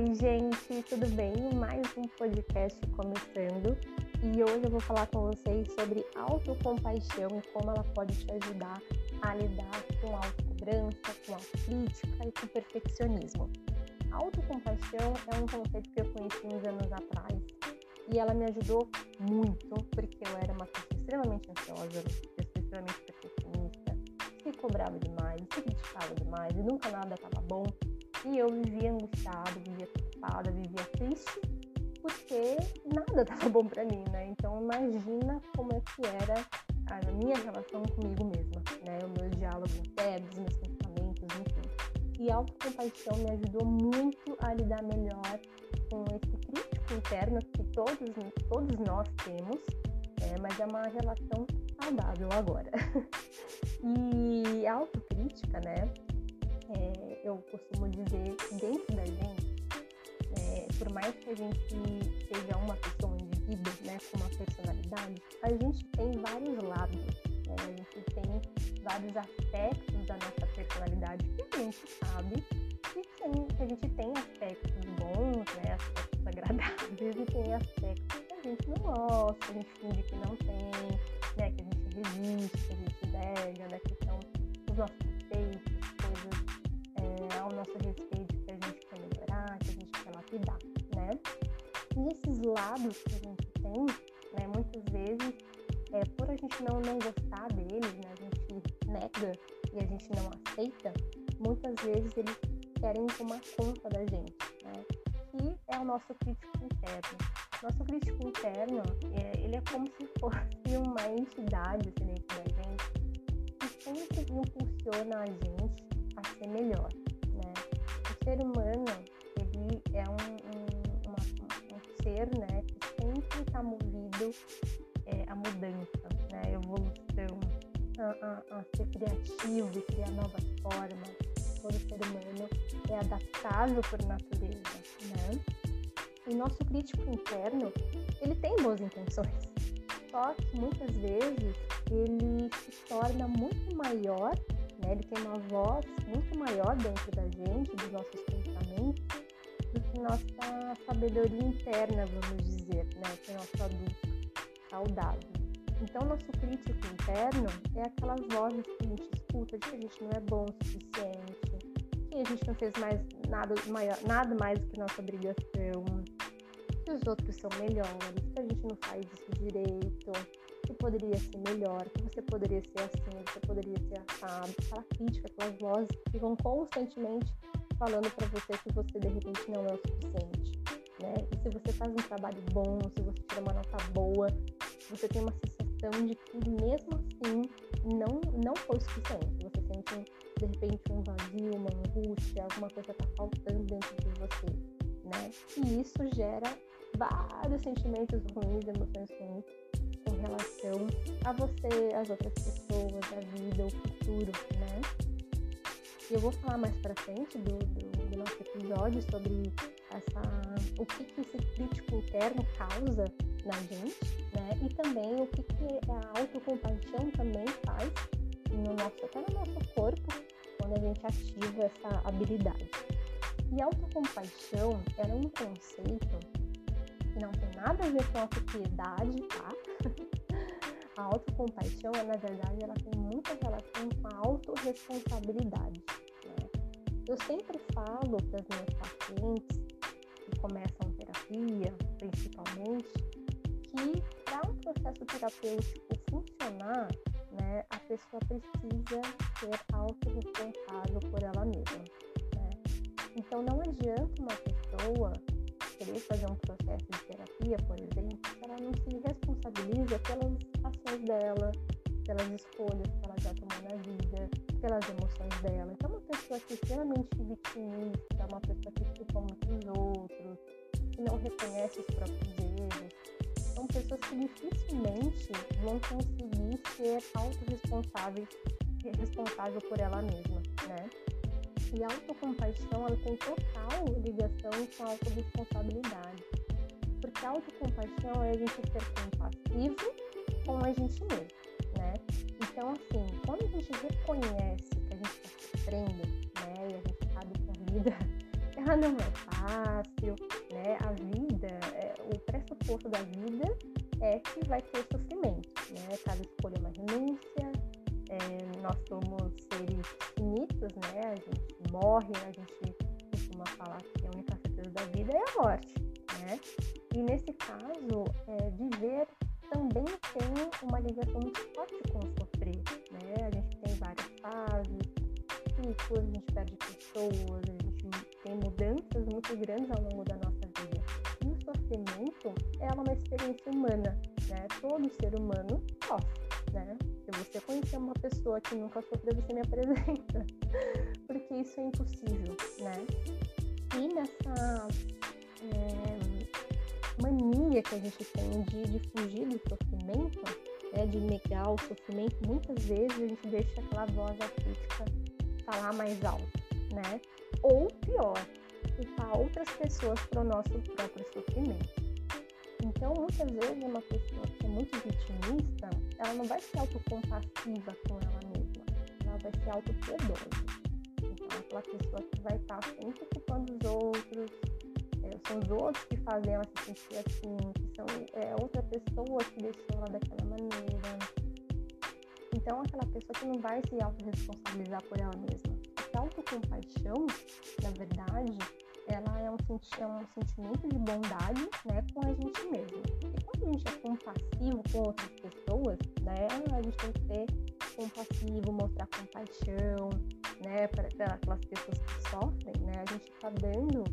Oi, gente, tudo bem? Mais um podcast começando e hoje eu vou falar com vocês sobre autocompaixão e como ela pode te ajudar a lidar com autocobrança, com autocrítica e com perfeccionismo. autocompaixão é um conceito que eu conheci uns anos atrás e ela me ajudou muito porque eu era uma pessoa extremamente ansiosa, extremamente perfeccionista, se cobrava demais, se criticava demais e nunca nada estava bom. E eu vivia angustiada, vivia preocupada, vivia triste, porque nada estava bom para mim, né? Então imagina como é que era a minha relação comigo mesma, né? O meu diálogo interno, os meus pensamentos, enfim. E a autocompaixão me ajudou muito a lidar melhor com esse crítico interno que todos, todos nós temos, é, mas é uma relação saudável agora. e a autocrítica, né? é, eu costumo dizer, dentro da gente, é, por mais que a gente seja uma pessoa, indivíduo, né, com uma personalidade, a gente tem vários lados, né? a gente tem vários aspectos da nossa personalidade que a gente sabe que, que a gente tem aspectos bons, né, aspectos agradáveis e tem aspectos que a gente não gosta, a gente finge que não tem, né, que a gente resiste, que a gente nega, né, que são os nossos defeitos, ao nosso respeito que a gente quer melhorar, que a gente quer lapidar, né? E esses lados que a gente tem, né, muitas vezes, é, por a gente não, não gostar deles, né, a gente nega e a gente não aceita, muitas vezes eles querem tomar conta da gente, né? Que é o nosso crítico interno. Nosso crítico interno, é, ele é como se fosse uma entidade assim, dentro da gente que sempre impulsiona a gente a ser melhor ser humano, ele é um, um, uma, um ser, né, que sempre está movido é, à mudança, né, à evolução, a, a, a ser criativo e criar novas formas. Todo ser humano é adaptável por natureza, né? E nosso crítico interno, ele tem boas intenções, só que muitas vezes ele se torna muito maior né? Ele tem uma voz muito maior dentro da gente, dos nossos pensamentos, do que nossa sabedoria interna, vamos dizer, né? Que é nosso adulto saudável. Então, nosso crítico interno é aquelas vozes que a gente escuta de que a gente não é bom o suficiente, que a gente não fez mais nada, maior, nada mais do que nossa obrigação, que os outros são melhores, que a gente não faz isso direito, poderia ser melhor, que você poderia ser assim, você poderia ser assado, aquela crítica, aquelas vozes que ficam constantemente falando para você que você de repente não é o suficiente, né? E se você faz um trabalho bom, se você tira uma nota boa, você tem uma sensação de que mesmo assim não não foi suficiente. Você sente de repente um vazio, uma angústia, alguma coisa está faltando dentro de você, né? E isso gera vários sentimentos ruins, emoções ruins relação a você, as outras pessoas, a vida, o futuro, né? E eu vou falar mais pra frente do, do, do nosso episódio sobre essa, o que, que esse crítico interno causa na gente, né? E também o que, que a autocompaixão também faz no nosso, até no nosso corpo, quando a gente ativa essa habilidade. E autocompaixão era um conceito que não tem nada a ver com a piedade, tá? A autocompaixão, na verdade, ela tem muita relação com a autorresponsabilidade. Né? Eu sempre falo para as minhas pacientes que começam terapia, principalmente, que para um processo terapêutico funcionar, né, a pessoa precisa ser autorresponsável por ela mesma. Né? Então não adianta uma pessoa querer fazer um pelas escolhas que ela já tomou na vida, pelas emoções dela. Então, uma pessoa que é extremamente vitimista, uma pessoa que culpa muitos outros, que não reconhece os próprios erros, são pessoas que dificilmente vão conseguir ser autorresponsáveis, responsável por ela mesma, né? E a autocompaixão ela tem total ligação com a autorresponsabilidade. Porque a autocompaixão é a gente ser compassivo com a gente mesmo, né? Então, assim, quando a gente reconhece que a gente está sofrendo, né? E a gente sabe que a vida ela não é fácil, oposto da vida é que vai ter sofrimento, né? Cada escolha é uma renúncia, é, nós somos seres finitos, né? A gente morre, a gente costuma falar que a única certeza da vida é a morte, né? E nesse caso, é, viver também tem uma ligação muito forte com o sofrer, né? A gente tem várias fases, ciclos, a gente perde pessoas, a gente tem mudanças muito grandes ao longo da nossa vida. E o sofrimento é uma experiência humana, né? Todo ser humano sofre, né? Se você conhecer uma pessoa que nunca sofreu, você me apresenta, porque isso é impossível, né? E nessa é, mania que a gente tem de, de fugir do sofrimento, né, de negar o sofrimento, muitas vezes a gente deixa aquela voz crítica falar mais alto, né? Ou pior, culpar outras pessoas para o nosso próprio sofrimento. Então, muitas vezes, uma pessoa que é muito vitimista, ela não vai ser autocompassiva com ela mesma, ela vai ser autopiedosa. Então, aquela pessoa que vai estar sempre culpando os outros, são os outros que fazem ela se sentir assim, que são é, outra pessoa que deixou ela daquela maneira. Então, aquela pessoa que não vai se autorresponsabilizar por ela mesma. Porque a autocompaixão, na verdade, ela é um, é um sentimento de bondade né, com a gente mesmo. E quando a gente é compassivo com outras pessoas, né, a gente tem que ser compassivo, mostrar compaixão né, para aquelas pessoas que sofrem, né, a gente está dando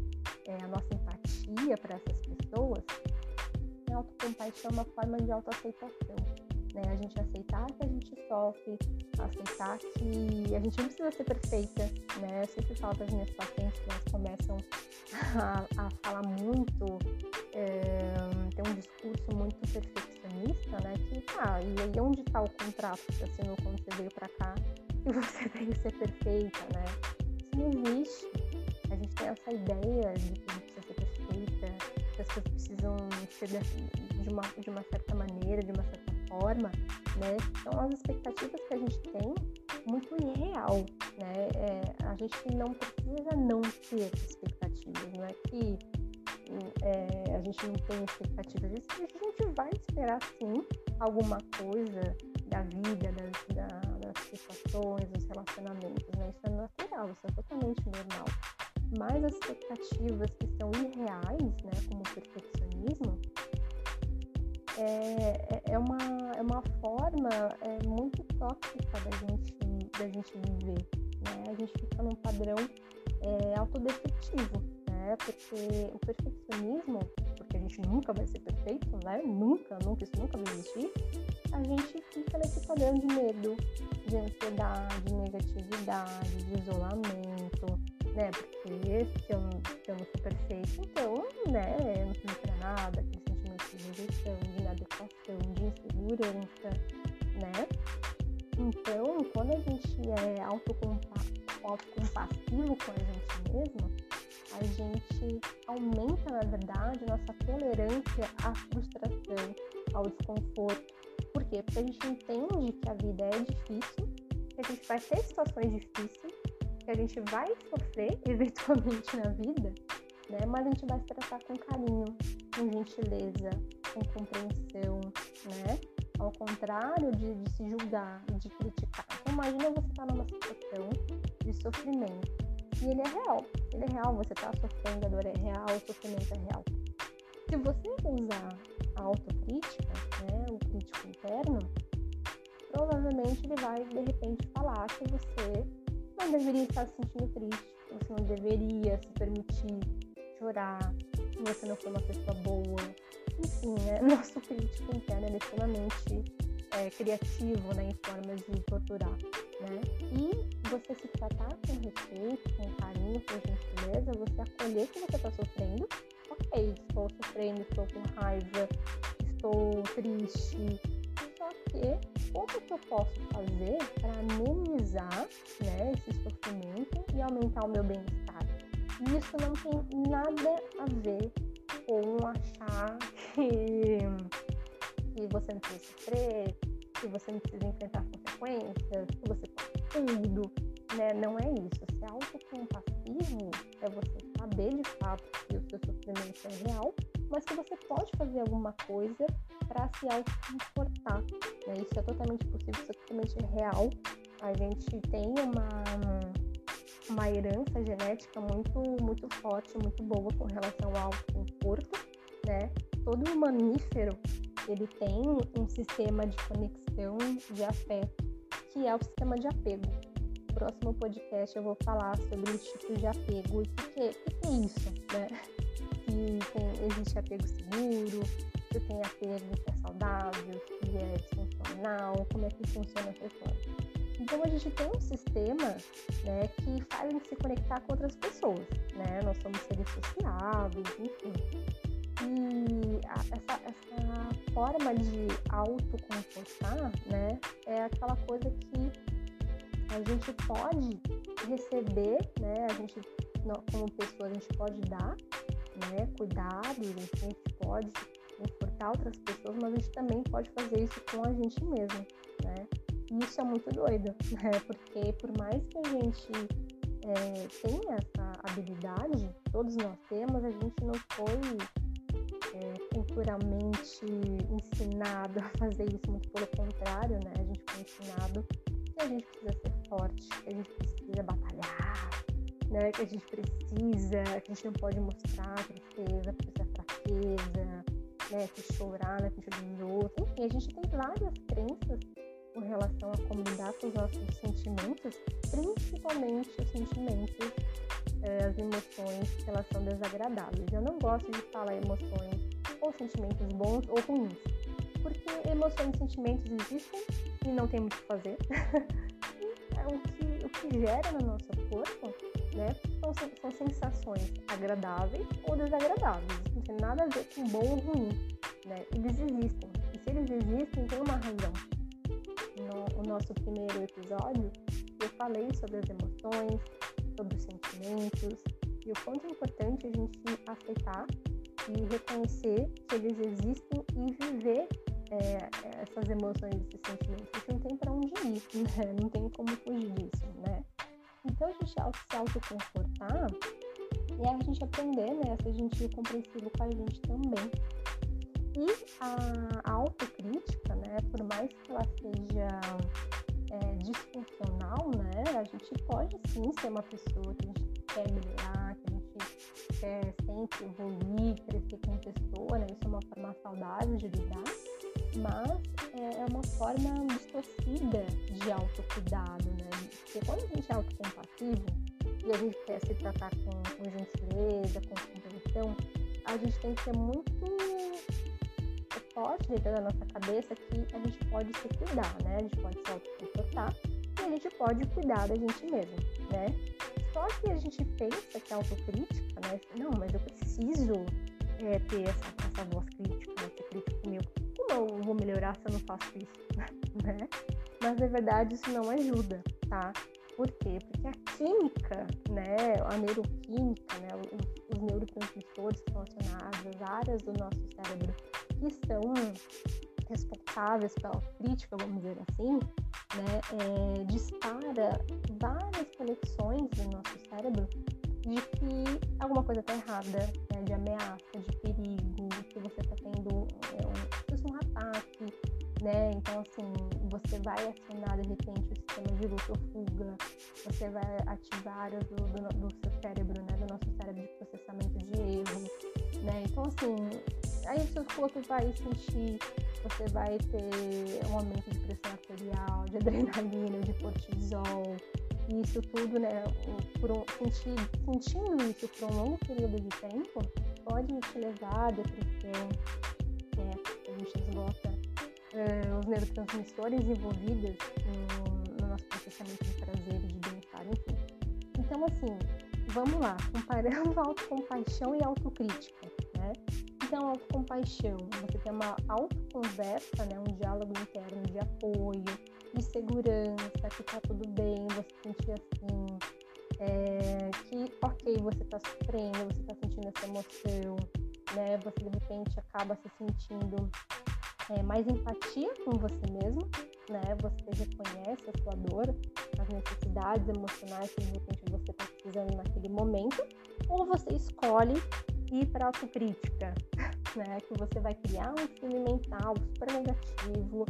é, a nossa empatia para essas pessoas. A autocompaixão é uma forma de autoaceitação. Né? A gente aceitar que a gente sofre, aceitar que a gente não precisa ser perfeita, né? Eu sempre falo para as minhas pacientes que elas começam a, a falar muito, é, ter um discurso muito perfeccionista, né? Que tá, e aí onde está o contrato que assinou quando você veio para cá você tem que ser perfeita, né? Isso não existe. A gente tem essa ideia de que a gente precisa ser perfeita, que as coisas precisam ser de uma, de uma certa maneira, de uma certa forma, né? São as expectativas que a gente tem muito irreal, né? É, a gente não precisa não ter expectativas, não é que é, a gente não tem expectativas disso, a gente vai esperar sim alguma coisa da vida, da, das situações, dos relacionamentos, né? Isso é natural, isso é totalmente normal. Mas as expectativas que são irreais, né, como o perfeccionismo, é, é, é uma, é uma forma é, muito tóxica da gente, da gente viver. Né? A gente fica num padrão é, autodestrutivo, né? Porque o perfeccionismo, a gente nunca vai ser perfeito, né? Nunca, nunca, isso nunca vai existir. A gente fica nesse padrão de medo, de ansiedade, de negatividade, de isolamento, né? Porque se eu, se eu não sou perfeito, então, né, eu não pra nada, aquele sentimento de rejeição, de inadequação, de insegurança, né? Então, quando a gente é autocompassivo com a gente mesmo, a gente aumenta, na verdade, nossa tolerância à frustração, ao desconforto. Por quê? Porque a gente entende que a vida é difícil, que a gente vai ter situações difíceis, que a gente vai sofrer eventualmente na vida, né? Mas a gente vai se tratar com carinho, com gentileza, com compreensão, né? Ao contrário de, de se julgar, de criticar. Então, imagina você estar tá numa situação de sofrimento e ele é real. Ele é real, você está sofrendo, a dor é real, o sofrimento é real. Se você usar a autocrítica, né, o crítico interno, provavelmente ele vai de repente falar que você não deveria estar se sentindo triste, você não deveria se permitir chorar, que você não foi uma pessoa boa. Enfim, né? Nosso crítico interno é extremamente é, criativo né, em formas de torturar. Né? E você se tratar com respeito, com carinho, com gentileza, você acolher que você está sofrendo. Ok, estou sofrendo, estou com raiva, estou triste. Só que como que eu posso fazer para amenizar né, esse sofrimento e aumentar o meu bem-estar? Isso não tem nada a ver com achar que, que você não precisa sofrer, que você não precisa enfrentar consequências, que você pode tudo, né? Não é isso. Ser autocompassivo é você saber de fato que o seu sofrimento é real mas que você pode fazer alguma coisa para se autoconfortar. Né? Isso é totalmente possível, isso é totalmente real. A gente tem uma, uma herança genética muito, muito forte, muito boa com relação ao autoconforto. Né? Todo mamífero ele tem um sistema de conexão de afeto, que é o sistema de apego. No próximo podcast eu vou falar sobre os tipos de apego e o que, que, é isso, né? Que tem, existe apego seguro, se tem apego que é saudável, que é disfuncional, como é que funciona essa história. Então a gente tem um sistema né, que faz a gente se conectar com outras pessoas, né? Nós somos seres sociáveis, enfim. E a, essa, essa forma de autoconfortar, né, é aquela coisa que a gente pode receber, né, a gente, como pessoa, a gente pode dar, né, cuidados, a gente pode confortar outras pessoas, mas a gente também pode fazer isso com a gente mesmo, né? E isso é muito doido, né? Porque por mais que a gente é, tenha essa habilidade, todos nós temos, a gente não foi culturalmente ensinado a fazer isso, muito pelo contrário, né? A gente foi ensinado que a gente precisa ser forte, que a gente precisa batalhar, né? Que a gente precisa, que a gente não pode mostrar tristeza, precisa fraqueza, né? Que chorar na frente dos outros. Enfim, a gente tem várias crenças com relação a como lidar com os nossos sentimentos, principalmente os sentimentos, é, as emoções que elas são desagradáveis. Eu não gosto de falar emoções ou sentimentos bons ou ruins, porque emoções e sentimentos existem e não tem muito o que fazer. é o que, o que gera no nosso corpo né, são, são sensações agradáveis ou desagradáveis. Não tem nada a ver com bom ou ruim. Né? Eles existem. E se eles existem, tem uma razão. No, no nosso primeiro episódio, eu falei sobre as emoções, sobre os sentimentos e o quanto é importante a gente aceitar e reconhecer que eles existem e viver é, essas emoções, esses sentimentos. Gente não tem para onde ir, né? não tem como fugir disso, né? Então a gente se autoconfortar e a gente aprender né, a ser gentil compreensivo com a gente também. E a, a autocrítica, né, por mais que ela seja é, disfuncional, né, a gente pode sim ser uma pessoa que a gente quer melhorar, que a gente quer sempre evoluir, crescer como pessoa, né, isso é uma forma saudável de lidar, mas é, é uma forma distorcida de autocuidado, né, porque quando a gente é autocompassivo e a gente quer se tratar com, com gentileza, com compreensão, a gente tem que ser muito forte dentro da nossa cabeça que a gente pode se cuidar, né? A gente pode se autoconfortar e a gente pode cuidar da gente mesmo, né? Só que a gente pensa que a autocrítica, né? Não, mas eu preciso é, ter essa, essa voz crítica, né? ser crítico meu. Como eu vou melhorar se eu não faço isso, né? Mas na verdade isso não ajuda, tá? Por quê? Porque a química, né, a neuroquímica, né, os, neurotransmissores que estão acionados, as áreas do nosso cérebro que são responsáveis pela crítica, vamos dizer assim, né, é, dispara várias conexões no nosso cérebro de que alguma coisa está errada, né, de ameaça, de perigo, que você está tendo é, um, um ataque, né? Então, assim, você vai acionar de repente o sistema de luta ou fuga, você vai ativar áreas do, do, do, seu cérebro, né? Do nosso cérebro de processamento de erro, né? Então, assim, aí o seu corpo vai sentir, você vai ter um aumento de pressão arterial, de adrenalina, de cortisol, e isso tudo, né, por um, sentir, sentindo isso por um longo período de tempo, pode te levar à depressão, né, a gente esgota uh, os neurotransmissores envolvidos no, no nosso processamento de prazer e de bem-estar, enfim. Então, assim, vamos lá, comparando autocompaixão e autocrítica, né? Então, autocompaixão, você tem uma autoconversa, né? Um diálogo interno de apoio, de segurança, que tá tudo bem, você sentir assim, é, que ok, você tá sofrendo, você tá sentindo essa emoção, né? Você de repente acaba se sentindo é, mais empatia com você mesmo, né? Você reconhece a sua dor, as necessidades emocionais que de repente você está precisando naquele momento, ou você escolhe para a autocrítica, né? Que você vai criar um filme mental super negativo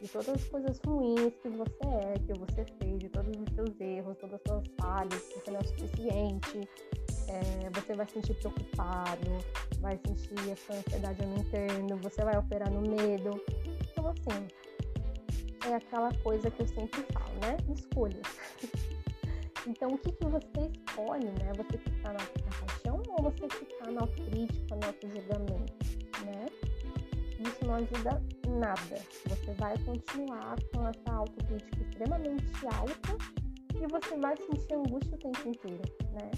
de todas as coisas ruins que você é, que você fez, de todos os seus erros, todas as suas falhas, que você não é o suficiente. É, você vai se sentir preocupado, vai sentir a sua ansiedade aumentando, você vai operar no medo. Então, assim, é aquela coisa que eu sempre falo, né? Escolhas. então, o que, que você escolhe, né? Você ficar na compaixão ou você ficar na autocrítica, no auto-julgamento, né? Isso não ajuda nada. Você vai continuar com essa autocrítica extremamente alta e você vai sentir angústia o tempo inteiro, né?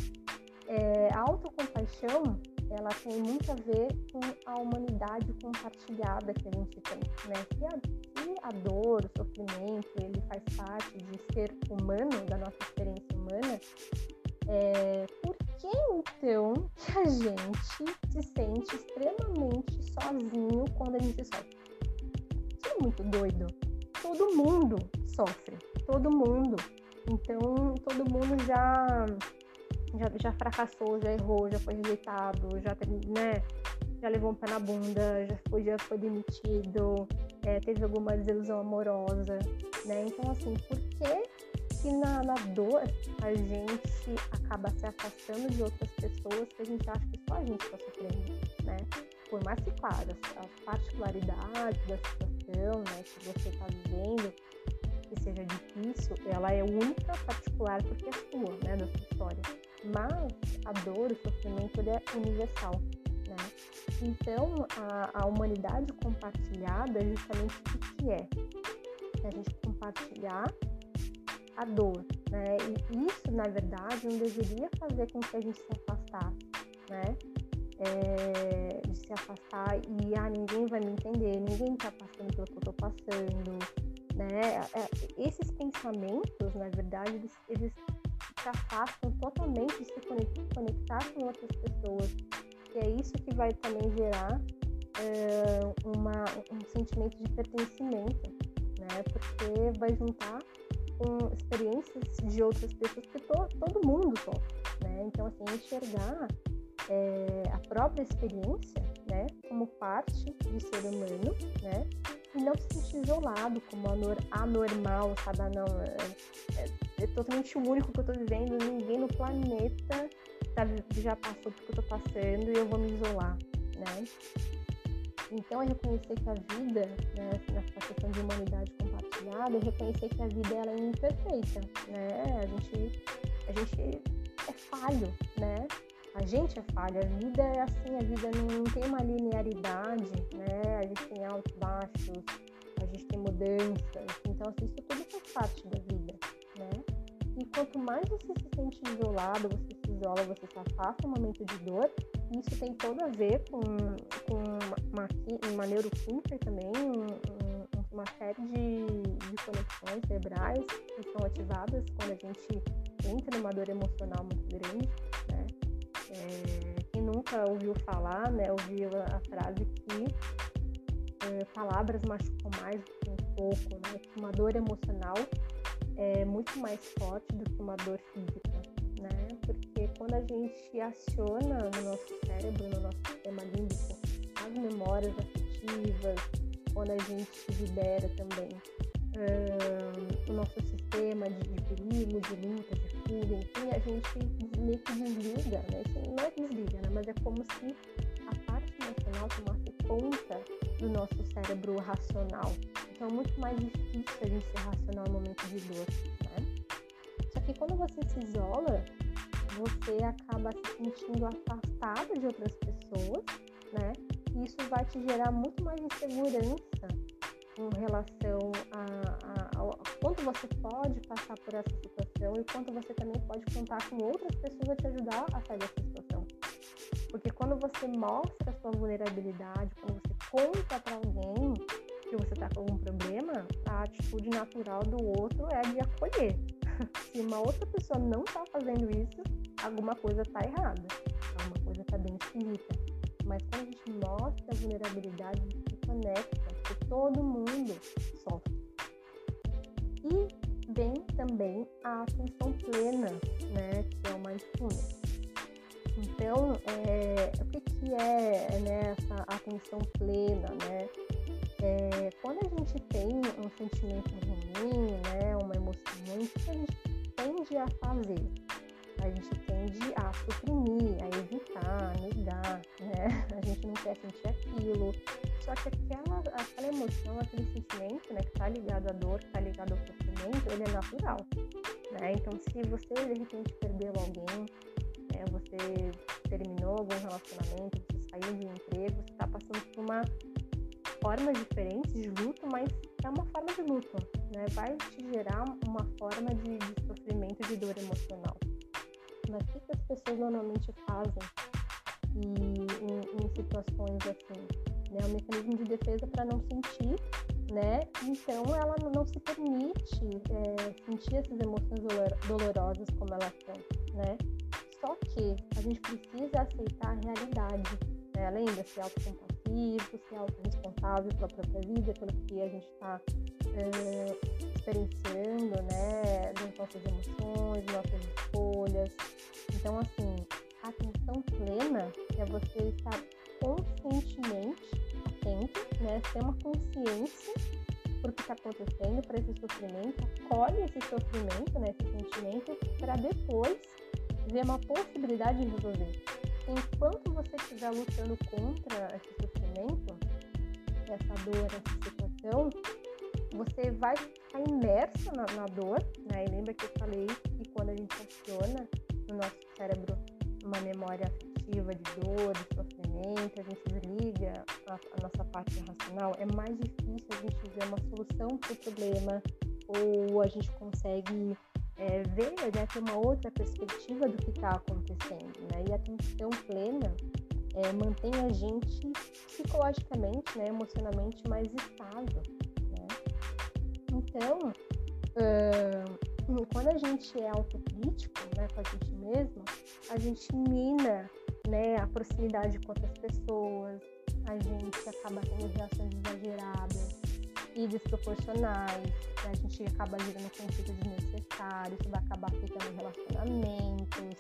É, a autocompaixão ela tem muito a ver com a humanidade compartilhada que a gente tem, né? Se a, se a dor, o sofrimento, ele faz parte de ser humano, da nossa experiência humana, é, por que então que a gente se sente extremamente sozinho quando a gente sofre? Isso é muito doido. Todo mundo sofre, todo mundo. Então, todo mundo já já, já fracassou, já errou, já foi rejeitado, já, né, já levou um pé na bunda, já foi, já foi demitido, é, teve alguma desilusão amorosa, né? Então, assim, por que que na, na, dor a gente acaba se afastando de outras pessoas que a gente acha que só a gente está sofrendo, né? Por mais que, claro, as particularidades da situação, né, que você está vivendo, que seja difícil, ela é única, particular, porque é sua, né, da sua história mas a dor, o sofrimento, ele é universal, né? Então, a, a humanidade compartilhada é justamente o que é? É a gente compartilhar a dor, né? E isso, na verdade, não deveria fazer com que a gente se afastasse, né? É, de se afastar e ah, ninguém vai me entender, ninguém está passando pelo que eu estou passando, né? É, esses pensamentos, na verdade, eles, eles se afastam totalmente de se conectar com outras pessoas. E é isso que vai também gerar uma, um sentimento de pertencimento, né? Porque vai juntar com experiências de outras pessoas que to, todo mundo sofre, né? Então, assim, enxergar é, a própria experiência, né? Como parte de ser humano, né? E não se sentir isolado como anormal, sabe? Ah, não, é, é, é totalmente único que eu tô vivendo, ninguém no planeta tá, já passou por que eu tô passando e eu vou me isolar, né? Então é reconhecer que a vida, né, nessa questão de humanidade compartilhada, é reconhecer que a vida ela é imperfeita, né? A gente, a gente é falho, né? A gente é falho, a vida é assim, a vida não, tem uma linearidade, né? A gente tem altos e baixos, a gente tem mudanças, então assim, isso tudo faz parte da vida? E quanto mais você se sente isolado, você se isola, você se afasta no momento de dor, isso tem todo a ver com, com uma, uma neuroquímica também, um, uma série de, de conexões cerebrais que são ativadas quando a gente entra numa dor emocional muito grande, né? É, quem nunca ouviu falar, né, ouviu a, a frase que é, palavras machucam mais do que um pouco, né? Que uma dor emocional é muito mais forte do que uma dor física, né? Porque quando a gente aciona no nosso cérebro, no nosso sistema límbico, as memórias afetivas, quando a gente libera também o nosso sistema de, de, perigo, de luta, de fuga, enfim, a gente meio que desliga, né? Não é desliga, né? Mas é como se a parte emocional tomasse conta do nosso cérebro racional. Então é muito mais difícil a gente ser racional no momento de dor, né? Só que quando você se isola, você acaba se sentindo afastado de outras pessoas, né? E isso vai te gerar muito mais insegurança em relação a, a, a, quanto você pode passar por essa situação e quanto você também pode contar com outras pessoas a te ajudar a sair dessa situação. Porque quando você mostra a sua vulnerabilidade, quando você conta para alguém que você está com algum problema, a atitude natural do outro é de acolher. Se uma outra pessoa não está fazendo isso, alguma coisa está errada, alguma coisa está bem esquisita. Mas quando a gente mostra a vulnerabilidade, a gente se conecta, porque todo mundo sofre. E vem também a atenção plena, né, que é o mindfulness. Então, é, o que, que é né, essa atenção atenção plena, né? É, quando a gente tem um sentimento ruim, né, uma emoção ruim, o que a gente tende a fazer? A gente tende a suprimir, a evitar, a negar, né? A gente não quer sentir aquilo. Só que aquela, aquela emoção, aquele sentimento, né, que está ligado à dor, que está ligado ao sofrimento, ele é natural, né? Então, se você de repente perdeu alguém, é, você terminou algum relacionamento, você saiu de um emprego, você está passando por uma forma diferente de luto, mas é uma forma de luto, né? Vai te gerar uma forma de, de sofrimento, de dor emocional. Mas o que, as pessoas normalmente fazem e, em, em situações assim? Né? É um mecanismo de defesa para não sentir, né? Então ela não se permite é, sentir essas emoções dolorosas como elas são, né? Só que a gente precisa aceitar a realidade, né? além de ser autocompassivo, ser autorresponsável pela própria vida, pelo que a gente está é, experienciando, né? Das nossas emoções, nossas escolhas. Então, assim, a atenção plena é você estar conscientemente atento, né? Ter uma consciência por que está acontecendo, para esse sofrimento, acolhe esse sofrimento, né? Esse sentimento, para depois ver uma possibilidade de resolver. Enquanto você estiver lutando contra esse sofrimento, essa dor, essa situação, você vai ficar imerso na, na dor, né? E lembra que eu falei que quando a gente aciona no nosso cérebro uma memória afetiva de dor, de sofrimento, a gente desliga a, a nossa parte racional, é mais difícil a gente ver uma solução para o problema ou a gente consegue é, ver, né, ter uma outra perspectiva do que está acontecendo, né? E a atenção plena é, mantém a gente psicologicamente, né, emocionalmente mais estável, né? Então, uh, quando a gente é autocrítico, né, com a gente mesmo, a gente mina, né, a proximidade com outras pessoas, a gente acaba tendo reações exageradas, e desproporcionais, né? a gente acaba gerando conflito desnecessário, isso vai acabar afetando relacionamentos,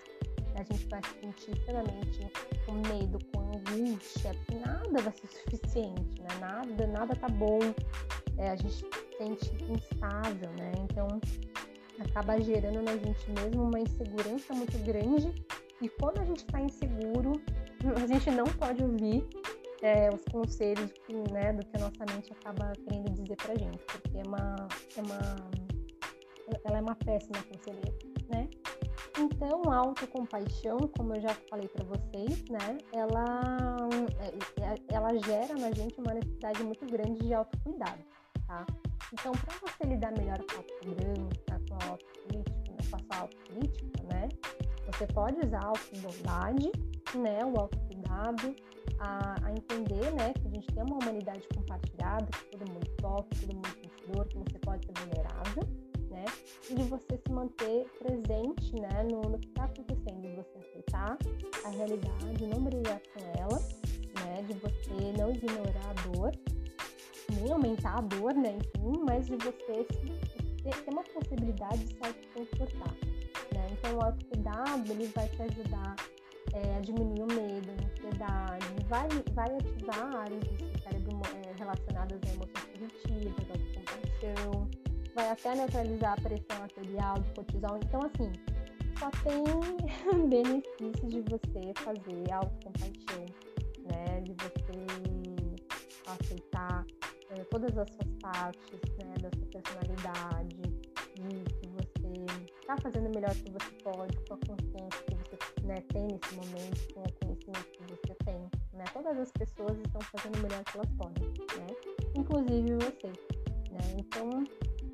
a gente vai se sentir extremamente com medo, com angústia, nada vai ser suficiente, né? Nada, nada tá bom. É, a gente se sente instável, né? Então acaba gerando na gente mesmo uma insegurança muito grande. E quando a gente está inseguro, a gente não pode ouvir é, os conselhos né, do que a nossa mente acaba querendo dizer pra gente, porque é uma, é uma, ela é uma péssima conselheira, né? Então, a autocompaixão, como eu já falei para vocês, né, ela, é, é, ela gera na gente uma necessidade muito grande de autocuidado, tá? Então, para você lidar melhor com a autocobrança, com a autocrítica, né, com a sua autocrítica, né, você pode usar a autobondade, né, o autocuidado, a, a, entender, né, que a gente tem uma humanidade compartilhada, que todo mundo sofre, todo mundo sente dor, que você pode ser vulnerável, né, e de você se manter presente, né, no, no que está acontecendo, de você aceitar a realidade, não brigar com ela, né, de você não ignorar a dor, nem aumentar a dor, né, enfim, mas de você se, ter, ter uma possibilidade de se autoconfortar, né, então o autocuidado, ele vai te ajudar é, diminuir o medo, a ansiedade, vai, vai ativar áreas do cérebro é, relacionadas a emoções positivas, a compaixão, vai até neutralizar a pressão arterial do cortisol. Então, assim, só tem benefício de você fazer autocompaixão, né? De você aceitar é, todas as suas partes, né? Da sua personalidade, de que você está fazendo o melhor que você pode, com a consciência você né, tem nesse momento, com o conhecimento que você tem. Né? Todas as pessoas estão fazendo o melhor que elas podem, né? inclusive você. Né? Então,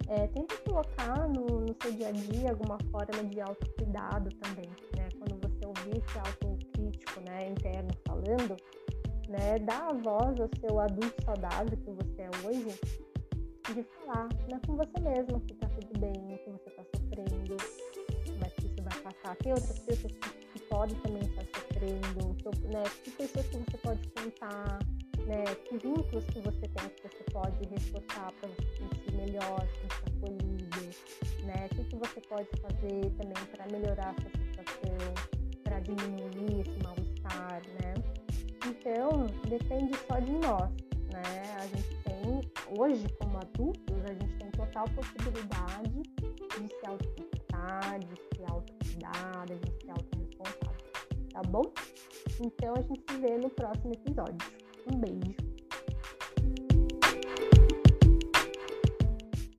é, tenta colocar no, no, seu dia a dia alguma forma de autocuidado também. Né? Quando você ouvir esse autocrítico né, interno falando, né, dá a voz ao seu adulto saudável que você é hoje de falar né, com você mesmo que tá tudo bem, que você tá sofrendo, vai passar. Tem outras pessoas que, que podem também estar sofrendo, né? Que pessoas que você pode contar, né? Que vínculos que você tem que você pode reforçar para você se sentir melhor, se sentir acolhido, né? O que, que você pode fazer também para melhorar a sua situação, para diminuir esse mal-estar, né? Então, Então, depende só de nós, né? A gente tem, hoje, como adultos, a gente tem total possibilidade de se autocuidar, de se autocuidar, de ser autorresponsável, tá bom? Então, a gente se vê no próximo episódio. Um beijo!